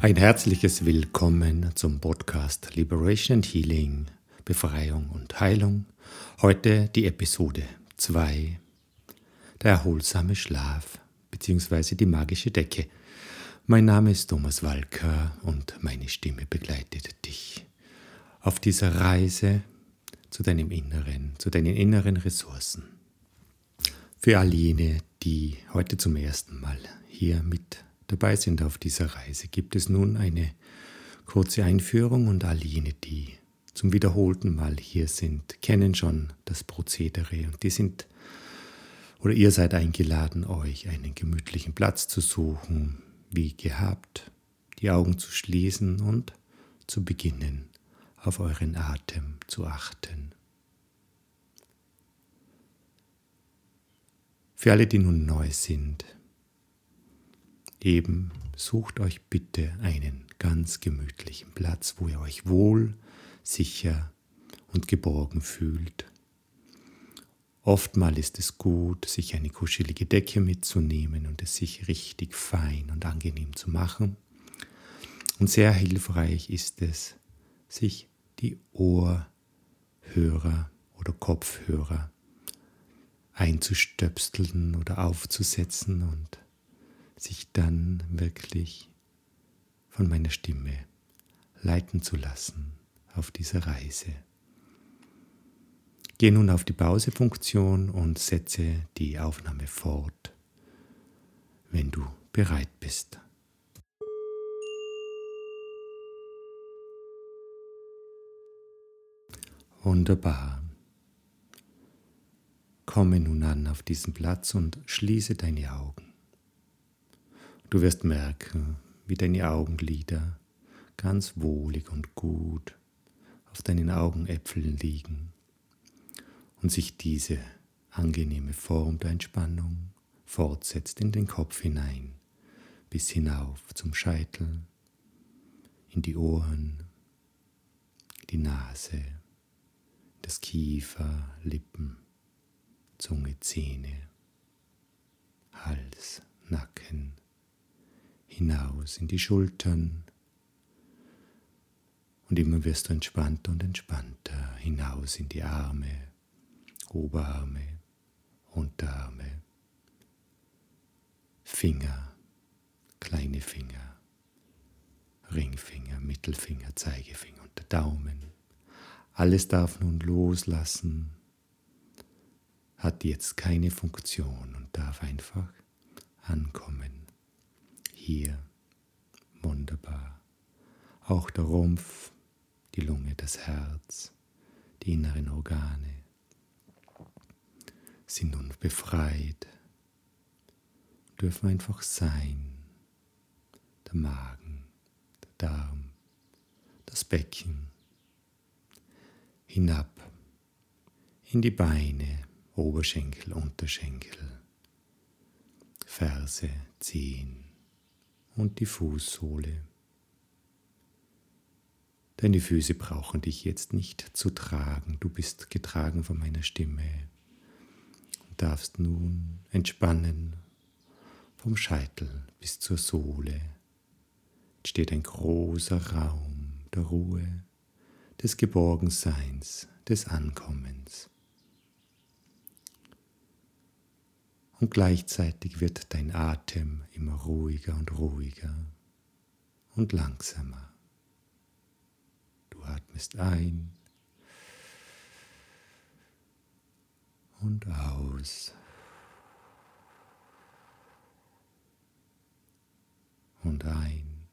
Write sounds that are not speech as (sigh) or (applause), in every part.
Ein herzliches Willkommen zum Podcast Liberation and Healing, Befreiung und Heilung. Heute die Episode 2, der erholsame Schlaf bzw. die magische Decke. Mein Name ist Thomas Walker und meine Stimme begleitet dich auf dieser Reise zu deinem Inneren, zu deinen inneren Ressourcen. Für all jene, die heute zum ersten Mal hier mit dabei sind auf dieser Reise, gibt es nun eine kurze Einführung und all jene, die zum wiederholten Mal hier sind, kennen schon das Prozedere und die sind oder ihr seid eingeladen, euch einen gemütlichen Platz zu suchen, wie gehabt, die Augen zu schließen und zu beginnen, auf euren Atem zu achten. Für alle, die nun neu sind, Eben sucht euch bitte einen ganz gemütlichen Platz, wo ihr euch wohl, sicher und geborgen fühlt. Oftmal ist es gut, sich eine kuschelige Decke mitzunehmen und es sich richtig fein und angenehm zu machen. Und sehr hilfreich ist es, sich die Ohrhörer oder Kopfhörer einzustöpseln oder aufzusetzen und sich dann wirklich von meiner Stimme leiten zu lassen auf dieser Reise. Gehe nun auf die Pausefunktion und setze die Aufnahme fort, wenn du bereit bist. Wunderbar. Komme nun an auf diesen Platz und schließe deine Augen. Du wirst merken, wie deine Augenlider ganz wohlig und gut auf deinen Augenäpfeln liegen und sich diese angenehme Form der Entspannung fortsetzt in den Kopf hinein, bis hinauf zum Scheitel, in die Ohren, die Nase, das Kiefer, Lippen, Zunge, Zähne, Hals, Nacken, hinaus in die Schultern. Und immer wirst du entspannter und entspannter hinaus in die Arme, Oberarme, Unterarme, Finger, kleine Finger, Ringfinger, Mittelfinger, Zeigefinger und der Daumen. Alles darf nun loslassen, hat jetzt keine Funktion und darf einfach ankommen hier. Wunderbar. Auch der Rumpf, die Lunge, das Herz, die inneren Organe sind nun befreit, dürfen einfach sein. Der Magen, der Darm, das Becken, hinab in die Beine, Oberschenkel, Unterschenkel, Ferse, Zehen, und die Fußsohle. Deine Füße brauchen dich jetzt nicht zu tragen, du bist getragen von meiner Stimme und darfst nun entspannen vom Scheitel bis zur Sohle. Steht ein großer Raum der Ruhe, des Geborgenseins, des Ankommens. Und gleichzeitig wird dein Atem immer ruhiger und ruhiger und langsamer. Du atmest ein und aus. Und ein.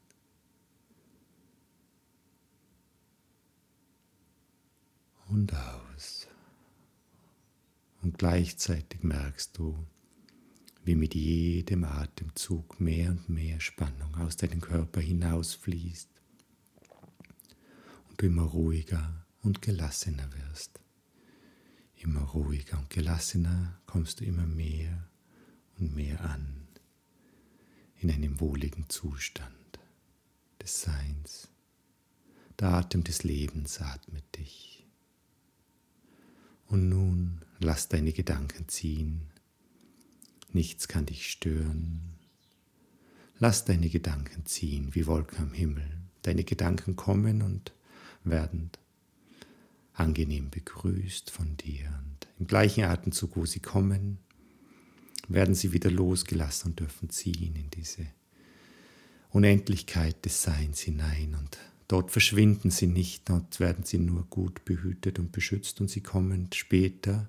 Und aus. Und gleichzeitig merkst du, wie mit jedem Atemzug mehr und mehr Spannung aus deinem Körper hinausfließt und du immer ruhiger und gelassener wirst. Immer ruhiger und gelassener kommst du immer mehr und mehr an in einem wohligen Zustand des Seins. Der Atem des Lebens atmet dich. Und nun lass deine Gedanken ziehen Nichts kann dich stören. Lass deine Gedanken ziehen wie Wolken am Himmel. Deine Gedanken kommen und werden angenehm begrüßt von dir. Und im gleichen Atemzug, wo sie kommen, werden sie wieder losgelassen und dürfen ziehen in diese Unendlichkeit des Seins hinein. Und dort verschwinden sie nicht, dort werden sie nur gut behütet und beschützt und sie kommen später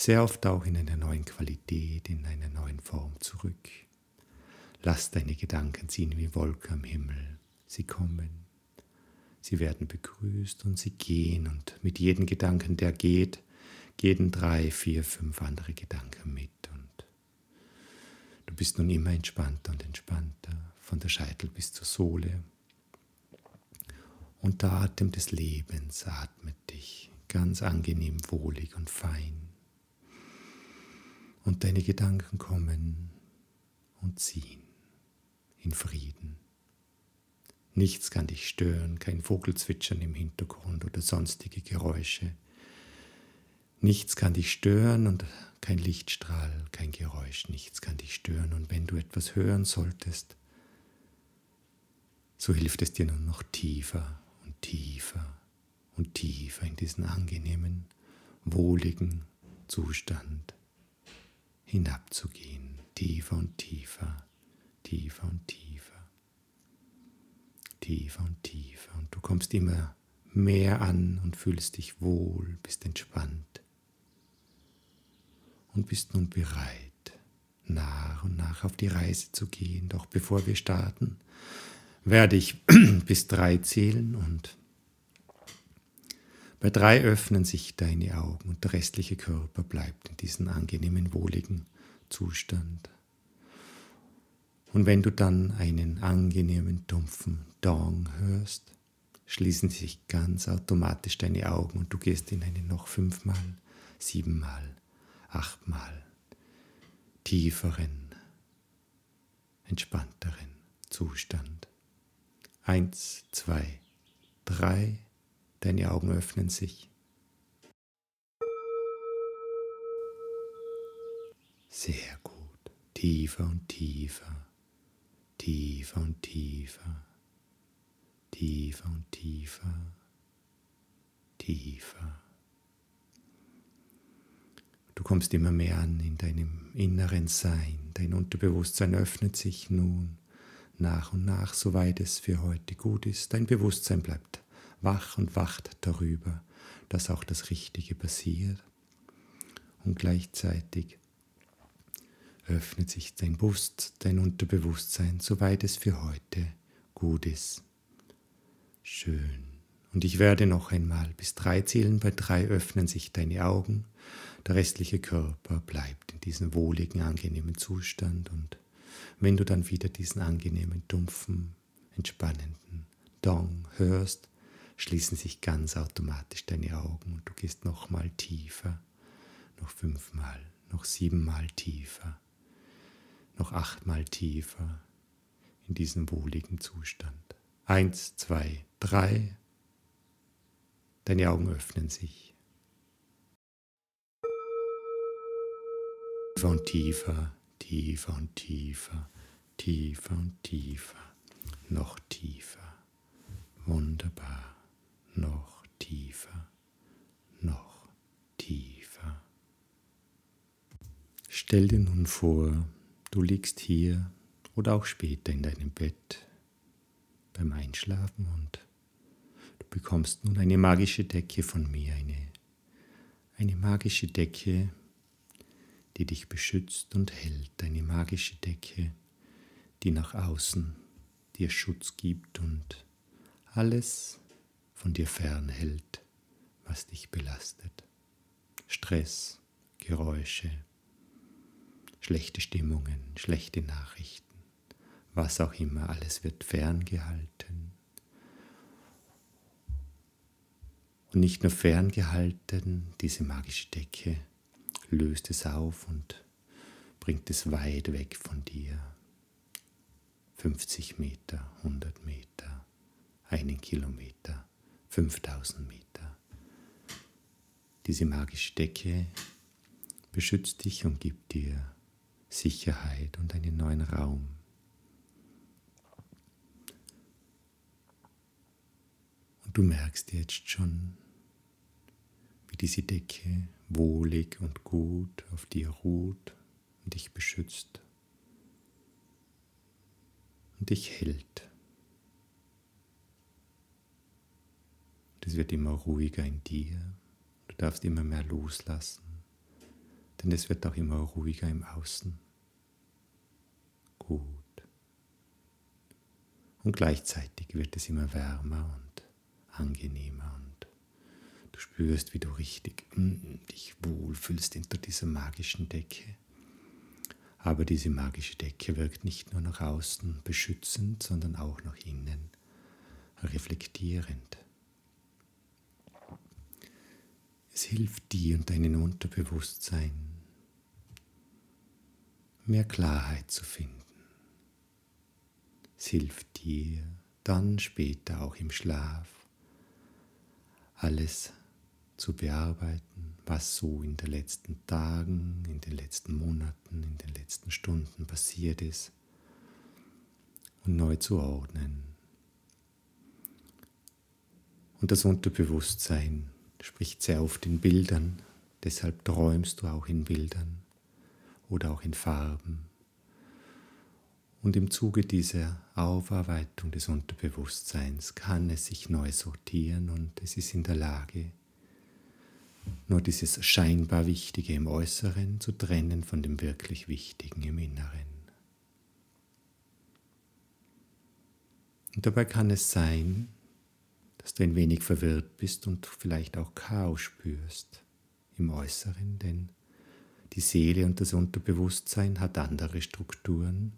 sehr oft auch in einer neuen Qualität, in einer neuen Form zurück. Lass deine Gedanken ziehen wie Wolken am Himmel. Sie kommen, sie werden begrüßt und sie gehen und mit jedem Gedanken, der geht, gehen drei, vier, fünf andere Gedanken mit und du bist nun immer entspannter und entspannter, von der Scheitel bis zur Sohle. Und der Atem des Lebens atmet dich ganz angenehm, wohlig und fein und deine Gedanken kommen und ziehen in Frieden. Nichts kann dich stören, kein Vogelzwitschern im Hintergrund oder sonstige Geräusche. Nichts kann dich stören und kein Lichtstrahl, kein Geräusch, nichts kann dich stören. Und wenn du etwas hören solltest, so hilft es dir nur noch tiefer und tiefer und tiefer in diesen angenehmen, wohligen Zustand hinabzugehen, tiefer und tiefer, tiefer und tiefer, tiefer und tiefer. Und du kommst immer mehr an und fühlst dich wohl, bist entspannt und bist nun bereit, nach und nach auf die Reise zu gehen. Doch bevor wir starten, werde ich (clears throat) bis drei zählen und bei drei öffnen sich deine Augen und der restliche Körper bleibt in diesem angenehmen, wohligen Zustand. Und wenn du dann einen angenehmen, dumpfen Dong hörst, schließen sich ganz automatisch deine Augen und du gehst in einen noch fünfmal, siebenmal, achtmal tieferen, entspannteren Zustand. Eins, zwei, drei, Deine Augen öffnen sich. Sehr gut. Tiefer und tiefer. Tiefer und tiefer. Tiefer und tiefer. Tiefer. Du kommst immer mehr an in deinem inneren Sein. Dein Unterbewusstsein öffnet sich nun nach und nach, soweit es für heute gut ist. Dein Bewusstsein bleibt wach und wacht darüber, dass auch das Richtige passiert. Und gleichzeitig öffnet sich dein Bewusst, dein Unterbewusstsein, soweit es für heute gut ist. Schön. Und ich werde noch einmal bis drei zählen. Bei drei öffnen sich deine Augen. Der restliche Körper bleibt in diesem wohligen, angenehmen Zustand. Und wenn du dann wieder diesen angenehmen, dumpfen, entspannenden Dong hörst, schließen sich ganz automatisch deine Augen und du gehst nochmal tiefer, noch fünfmal, noch siebenmal tiefer, noch achtmal tiefer in diesen wohligen Zustand. Eins, zwei, drei. Deine Augen öffnen sich. Tiefer und tiefer, tiefer und tiefer, tiefer und tiefer, noch tiefer. Wunderbar noch tiefer, noch tiefer. Stell dir nun vor, du liegst hier oder auch später in deinem Bett beim Einschlafen und du bekommst nun eine magische Decke von mir, eine, eine magische Decke, die dich beschützt und hält, eine magische Decke, die nach außen dir Schutz gibt und alles, von dir fernhält, was dich belastet. Stress, Geräusche, schlechte Stimmungen, schlechte Nachrichten, was auch immer, alles wird ferngehalten. Und nicht nur ferngehalten, diese magische Decke löst es auf und bringt es weit weg von dir. 50 Meter, 100 Meter, einen Kilometer. 5000 Meter. Diese magische Decke beschützt dich und gibt dir Sicherheit und einen neuen Raum. Und du merkst jetzt schon, wie diese Decke wohlig und gut auf dir ruht und dich beschützt und dich hält. Es wird immer ruhiger in dir. Du darfst immer mehr loslassen denn es wird auch immer ruhiger im Außen. Gut. Und gleichzeitig wird es immer wärmer und angenehmer und du spürst, wie du richtig mm, dich wohlfühlst hinter dieser magischen Decke. Aber diese magische Decke wirkt nicht nur nach außen beschützend, sondern auch nach innen reflektierend. Es hilft dir und deinem Unterbewusstsein, mehr Klarheit zu finden. Es hilft dir dann später auch im Schlaf alles zu bearbeiten, was so in den letzten Tagen, in den letzten Monaten, in den letzten Stunden passiert ist und neu zu ordnen. Und das Unterbewusstsein spricht sehr oft in Bildern, deshalb träumst du auch in Bildern oder auch in Farben. Und im Zuge dieser Aufarbeitung des Unterbewusstseins kann es sich neu sortieren und es ist in der Lage, nur dieses scheinbar Wichtige im Äußeren zu trennen von dem wirklich Wichtigen im Inneren. Und dabei kann es sein, dass du ein wenig verwirrt bist und vielleicht auch Chaos spürst im Äußeren, denn die Seele und das Unterbewusstsein hat andere Strukturen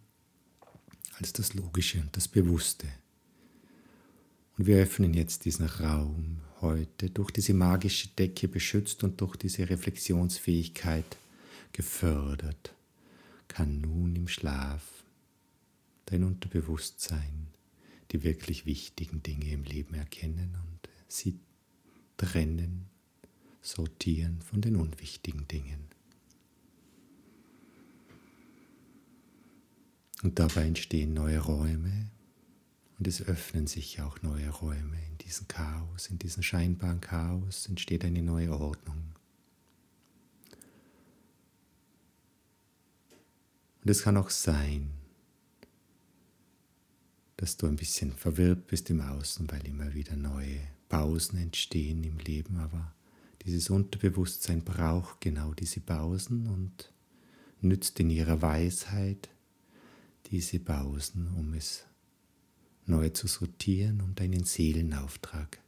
als das Logische und das Bewusste. Und wir öffnen jetzt diesen Raum heute durch diese magische Decke beschützt und durch diese Reflexionsfähigkeit gefördert, kann nun im Schlaf dein Unterbewusstsein die wirklich wichtigen Dinge im Leben erkennen und sie trennen, sortieren von den unwichtigen Dingen. Und dabei entstehen neue Räume und es öffnen sich auch neue Räume. In diesem Chaos, in diesem scheinbaren Chaos entsteht eine neue Ordnung. Und es kann auch sein, dass du ein bisschen verwirrt bist im Außen, weil immer wieder neue Pausen entstehen im Leben, aber dieses Unterbewusstsein braucht genau diese Pausen und nützt in ihrer Weisheit diese Pausen, um es neu zu sortieren und deinen Seelenauftrag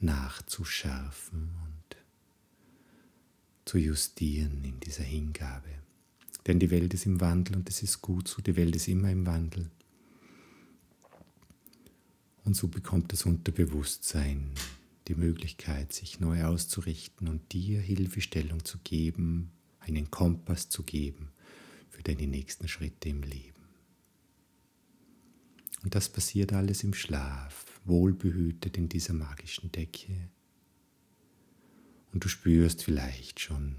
nachzuschärfen und zu justieren in dieser Hingabe. Denn die Welt ist im Wandel und es ist gut so, die Welt ist immer im Wandel. Und so bekommt das Unterbewusstsein die Möglichkeit, sich neu auszurichten und dir Hilfestellung zu geben, einen Kompass zu geben für deine nächsten Schritte im Leben. Und das passiert alles im Schlaf, wohlbehütet in dieser magischen Decke. Und du spürst vielleicht schon,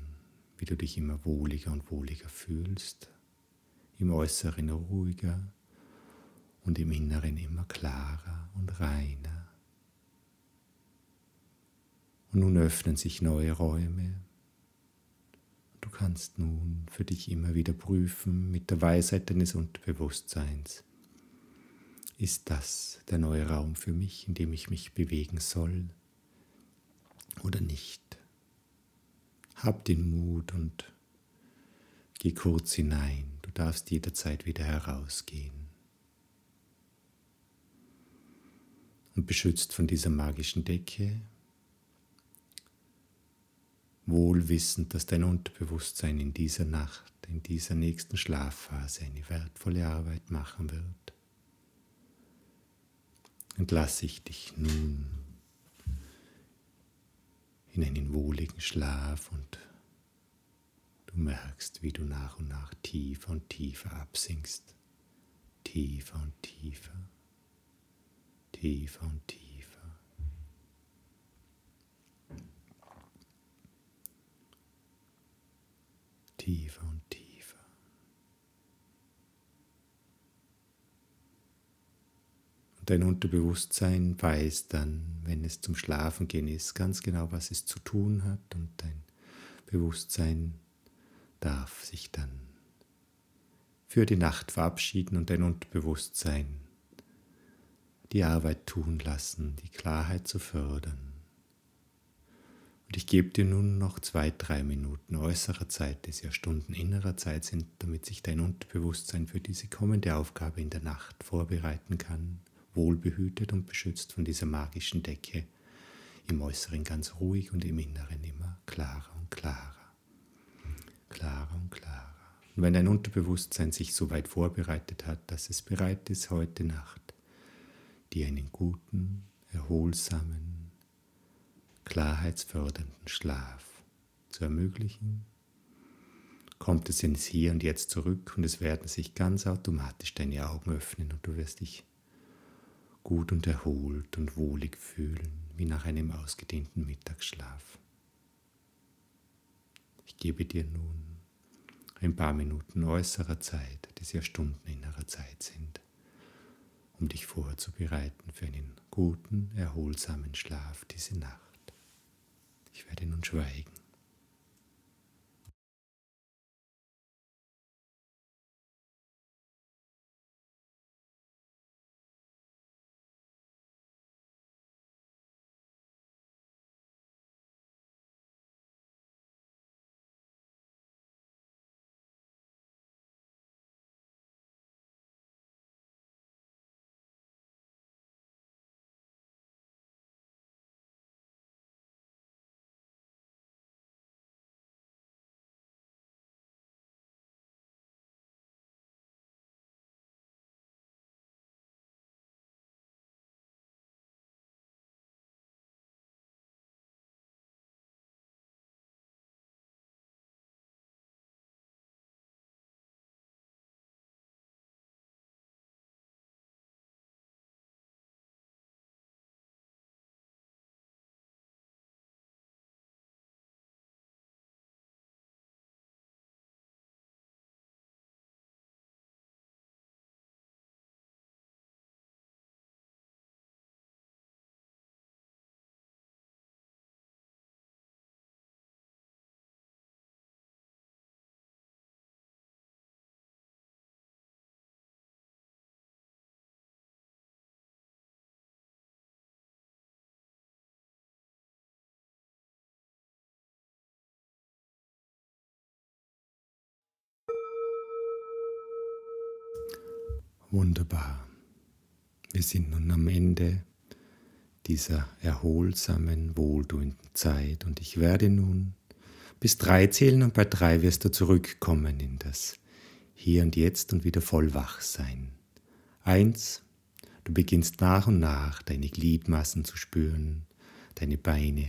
wie du dich immer wohliger und wohliger fühlst, im Äußeren ruhiger, und im Inneren immer klarer und reiner. Und nun öffnen sich neue Räume. Du kannst nun für dich immer wieder prüfen mit der Weisheit deines Unterbewusstseins. Ist das der neue Raum für mich, in dem ich mich bewegen soll oder nicht? Hab den Mut und geh kurz hinein. Du darfst jederzeit wieder herausgehen. und beschützt von dieser magischen Decke, wohlwissend, dass dein Unterbewusstsein in dieser Nacht, in dieser nächsten Schlafphase eine wertvolle Arbeit machen wird. Entlasse ich dich nun in einen wohligen Schlaf und du merkst, wie du nach und nach tiefer und tiefer absinkst, tiefer und tiefer tiefer und tiefer. Und dein Unterbewusstsein weiß dann, wenn es zum Schlafen gehen ist, ganz genau, was es zu tun hat und dein Bewusstsein darf sich dann für die Nacht verabschieden und dein Unterbewusstsein die Arbeit tun lassen, die Klarheit zu fördern. Und ich gebe dir nun noch zwei, drei Minuten äußerer Zeit, die ja Stunden innerer Zeit sind, damit sich dein Unterbewusstsein für diese kommende Aufgabe in der Nacht vorbereiten kann, wohlbehütet und beschützt von dieser magischen Decke, im Äußeren ganz ruhig und im Inneren immer klarer und klarer, klarer und klarer. Und wenn dein Unterbewusstsein sich so weit vorbereitet hat, dass es bereit ist, heute Nacht dir einen guten, erholsamen, klarheitsfördernden Schlaf zu ermöglichen, kommt es ins Hier und Jetzt zurück und es werden sich ganz automatisch deine Augen öffnen und du wirst dich gut und erholt und wohlig fühlen, wie nach einem ausgedehnten Mittagsschlaf. Ich gebe dir nun ein paar Minuten äußerer Zeit, die ja Stunden innerer Zeit sind, um dich vorzubereiten für einen guten, erholsamen Schlaf diese Nacht. Ich werde nun schweigen. Wunderbar. Wir sind nun am Ende dieser erholsamen, wohltuenden Zeit und ich werde nun bis drei zählen und bei drei wirst du zurückkommen in das Hier und Jetzt und wieder voll wach sein. Eins, du beginnst nach und nach deine Gliedmassen zu spüren, deine Beine,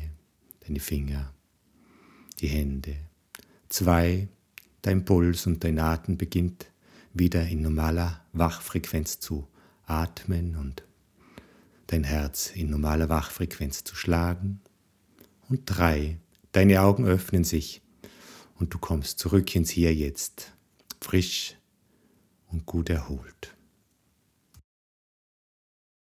deine Finger, die Hände. Zwei, dein Puls und dein Atem beginnt wieder in normaler Wachfrequenz zu atmen und dein Herz in normaler Wachfrequenz zu schlagen. Und drei, deine Augen öffnen sich und du kommst zurück ins Hier jetzt, frisch und gut erholt.